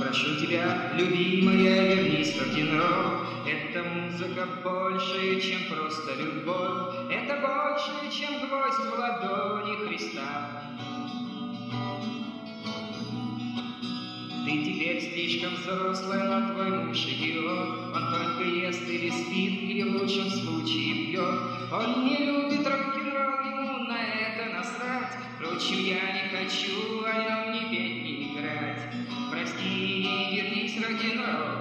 Прошу тебя, любимая, вернись в рок-н-ролл. Это музыка больше, чем просто любовь. Это больше, чем гвоздь в ладони Христа. Ты теперь слишком взрослая, но твой муж идиот. Он только ест или спит, или в лучшем случае пьет. Он не любит рок-н-ролл, ему на это насрать. Впрочем, я хочу о нем ни петь, ни играть. Прости, вернись, рок-н-ролл.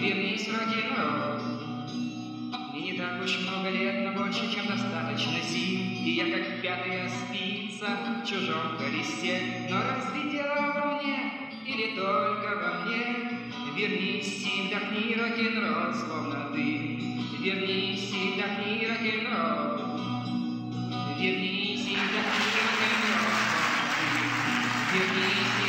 Вернись, рок-н-ролл. Мне не так уж много лет, но больше, чем достаточно сил. И я как пятая спица в чужом колесе. Но разве дело во мне или только во мне? Вернись и вдохни рок-н-ролл, словно ты. Вернись и вдохни рок-н-ролл. Вернись и вдохни